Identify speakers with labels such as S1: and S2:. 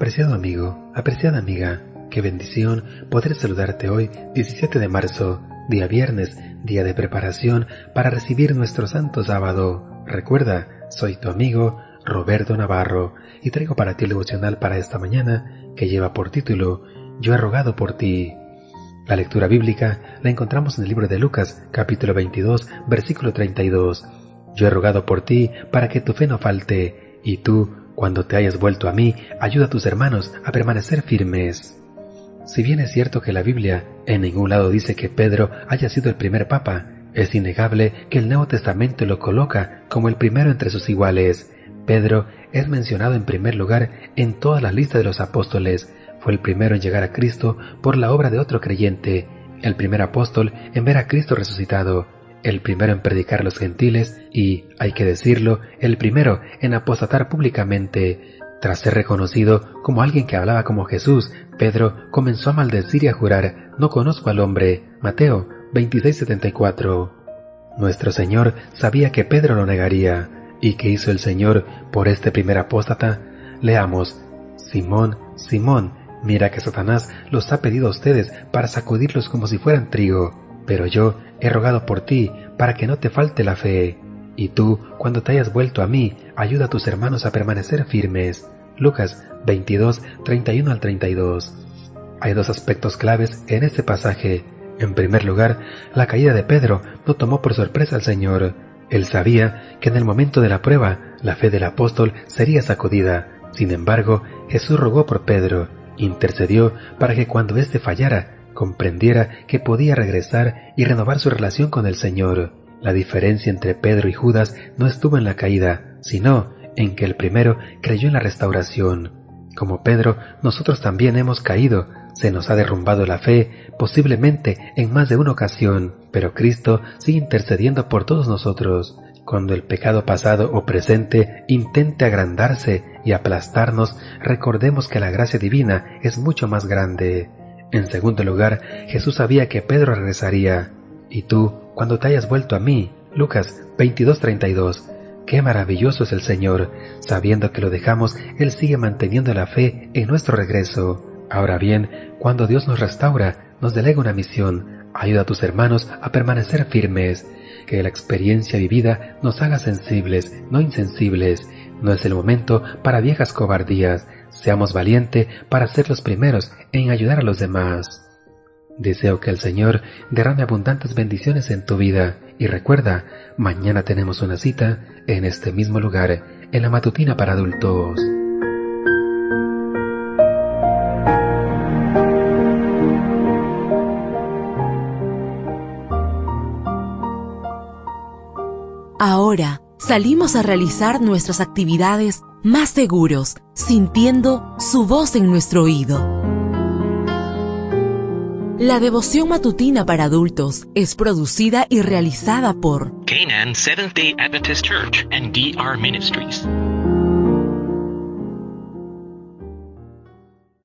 S1: Apreciado amigo, apreciada amiga, qué bendición poder saludarte hoy, 17 de marzo, día viernes, día de preparación para recibir nuestro santo sábado. Recuerda, soy tu amigo Roberto Navarro y traigo para ti el devocional para esta mañana que lleva por título Yo he rogado por ti. La lectura bíblica la encontramos en el libro de Lucas, capítulo 22, versículo 32. Yo he rogado por ti para que tu fe no falte, y tú, cuando te hayas vuelto a mí, ayuda a tus hermanos a permanecer firmes. Si bien es cierto que la Biblia en ningún lado dice que Pedro haya sido el primer papa, es innegable que el Nuevo Testamento lo coloca como el primero entre sus iguales. Pedro es mencionado en primer lugar en todas las listas de los apóstoles. Fue el primero en llegar a Cristo por la obra de otro creyente, el primer apóstol en ver a Cristo resucitado el primero en predicar a los gentiles y, hay que decirlo, el primero en apostatar públicamente. Tras ser reconocido como alguien que hablaba como Jesús, Pedro comenzó a maldecir y a jurar, no conozco al hombre. Mateo 26:74. Nuestro Señor sabía que Pedro lo negaría. ¿Y qué hizo el Señor por este primer apóstata? Leamos, Simón, Simón, mira que Satanás los ha pedido a ustedes para sacudirlos como si fueran trigo pero yo he rogado por ti para que no te falte la fe. Y tú, cuando te hayas vuelto a mí, ayuda a tus hermanos a permanecer firmes. Lucas 22, 31 al 32. Hay dos aspectos claves en este pasaje. En primer lugar, la caída de Pedro no tomó por sorpresa al Señor. Él sabía que en el momento de la prueba, la fe del apóstol sería sacudida. Sin embargo, Jesús rogó por Pedro, intercedió para que cuando éste fallara, comprendiera que podía regresar y renovar su relación con el Señor. La diferencia entre Pedro y Judas no estuvo en la caída, sino en que el primero creyó en la restauración. Como Pedro, nosotros también hemos caído, se nos ha derrumbado la fe, posiblemente en más de una ocasión, pero Cristo sigue intercediendo por todos nosotros. Cuando el pecado pasado o presente intente agrandarse y aplastarnos, recordemos que la gracia divina es mucho más grande. En segundo lugar, Jesús sabía que Pedro regresaría. Y tú, cuando te hayas vuelto a mí, Lucas 22:32, qué maravilloso es el Señor, sabiendo que lo dejamos, Él sigue manteniendo la fe en nuestro regreso. Ahora bien, cuando Dios nos restaura, nos delega una misión, ayuda a tus hermanos a permanecer firmes, que la experiencia vivida nos haga sensibles, no insensibles. No es el momento para viejas cobardías, Seamos valientes para ser los primeros en ayudar a los demás. Deseo que el Señor derrame abundantes bendiciones en tu vida y recuerda, mañana tenemos una cita en este mismo lugar, en la matutina para adultos.
S2: Ahora salimos a realizar nuestras actividades más seguros, sintiendo su voz en nuestro oído. La devoción matutina para adultos es producida y realizada por
S3: Canaan Seventh Day Adventist Church and DR Ministries.